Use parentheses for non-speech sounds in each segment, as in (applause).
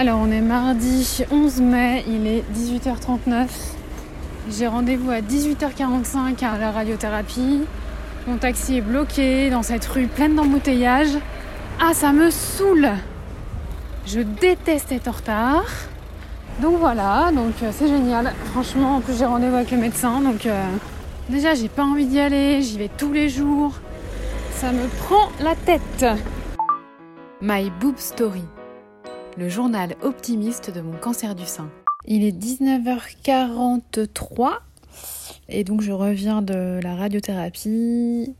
Alors on est mardi 11 mai, il est 18h39. J'ai rendez-vous à 18h45 à la radiothérapie. Mon taxi est bloqué dans cette rue pleine d'embouteillages. Ah ça me saoule Je déteste être en retard. Donc voilà, donc euh, c'est génial. Franchement, en plus j'ai rendez-vous avec le médecin, donc euh, déjà j'ai pas envie d'y aller, j'y vais tous les jours. Ça me prend la tête. My Boob Story le journal optimiste de mon cancer du sein. Il est 19h43 et donc je reviens de la radiothérapie.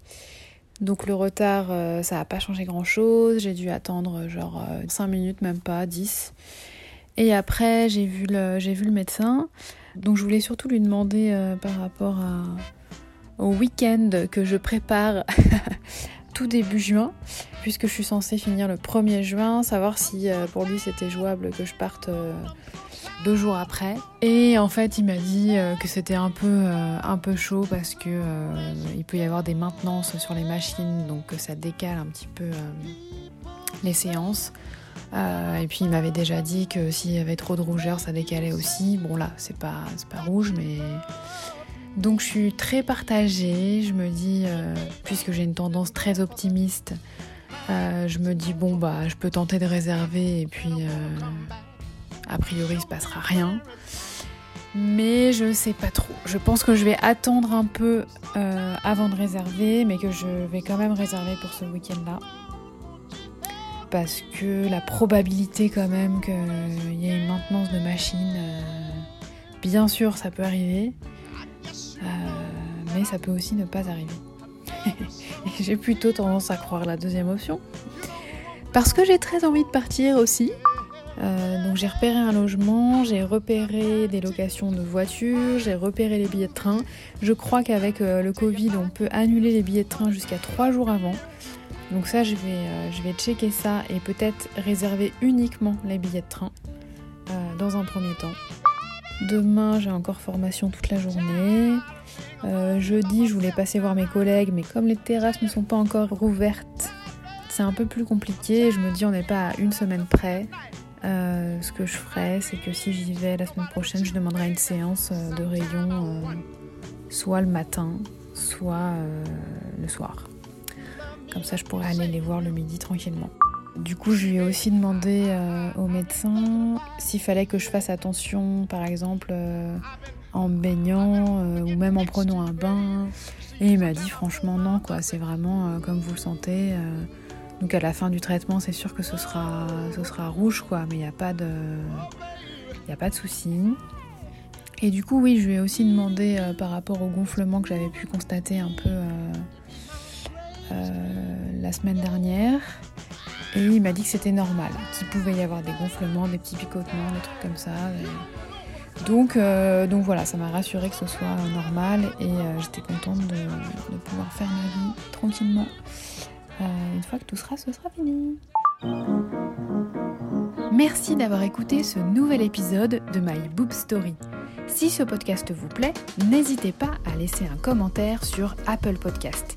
Donc le retard, euh, ça n'a pas changé grand-chose. J'ai dû attendre genre 5 euh, minutes, même pas 10. Et après, j'ai vu, le, vu le médecin. Donc je voulais surtout lui demander euh, par rapport au week-end que je prépare (laughs) tout début juin, puisque je suis censée finir le 1er juin, savoir si euh, pour lui c'était jouable que je parte euh, deux jours après. Et en fait, il m'a dit euh, que c'était un peu, un peu chaud parce que il peut y avoir des maintenances sur les machines, donc ça décale un petit peu les séances. et puis il m'avait déjà dit que s'il y avait trop de rougeur, ça décalait aussi. Bon là, c'est pas, pas rouge, mais donc je suis très partagée, je me dis, euh, puisque j'ai une tendance très optimiste, euh, je me dis, bon, bah, je peux tenter de réserver et puis, euh, a priori, il se passera rien. Mais je sais pas trop. Je pense que je vais attendre un peu avant de réserver, mais que je vais quand même réserver pour ce week-end-là. Parce que la probabilité quand même qu'il y ait une maintenance de machine, bien sûr ça peut arriver. Euh, mais ça peut aussi ne pas arriver. (laughs) j'ai plutôt tendance à croire la deuxième option. Parce que j'ai très envie de partir aussi. Euh, donc j'ai repéré un logement, j'ai repéré des locations de voitures, j'ai repéré les billets de train. Je crois qu'avec euh, le Covid, on peut annuler les billets de train jusqu'à 3 jours avant. Donc ça, je vais, je vais checker ça et peut-être réserver uniquement les billets de train dans un premier temps. Demain, j'ai encore formation toute la journée. Euh, jeudi, je voulais passer voir mes collègues, mais comme les terrasses ne sont pas encore rouvertes, c'est un peu plus compliqué. Je me dis, on n'est pas à une semaine près. Euh, ce que je ferais, c'est que si j'y vais la semaine prochaine, je demanderai une séance euh, de rayon, soit le matin, soit le soir. Comme ça, je pourrais aller les voir le midi tranquillement. Du coup, je lui ai aussi demandé euh, au médecin s'il fallait que je fasse attention, par exemple, euh, en baignant euh, ou même en prenant un bain. Et il m'a dit franchement non, quoi. C'est vraiment comme vous le sentez. donc à la fin du traitement, c'est sûr que ce sera, rouge, quoi. Mais il n'y a pas de, il a pas de souci. Et du coup, oui, je lui ai aussi demandé par rapport au gonflement que j'avais pu constater un peu la semaine dernière. Et il m'a dit que c'était normal, qu'il pouvait y avoir des gonflements, des petits picotements, des trucs comme ça. Donc, euh, donc voilà, ça m'a rassuré que ce soit normal et euh, j'étais contente de, pouvoir faire ma vie tranquillement. Euh, une fois que tout sera, ce sera fini. Merci d'avoir écouté ce nouvel épisode de My Boob Story. Si ce podcast vous plaît, n'hésitez pas à laisser un commentaire sur Apple Podcast.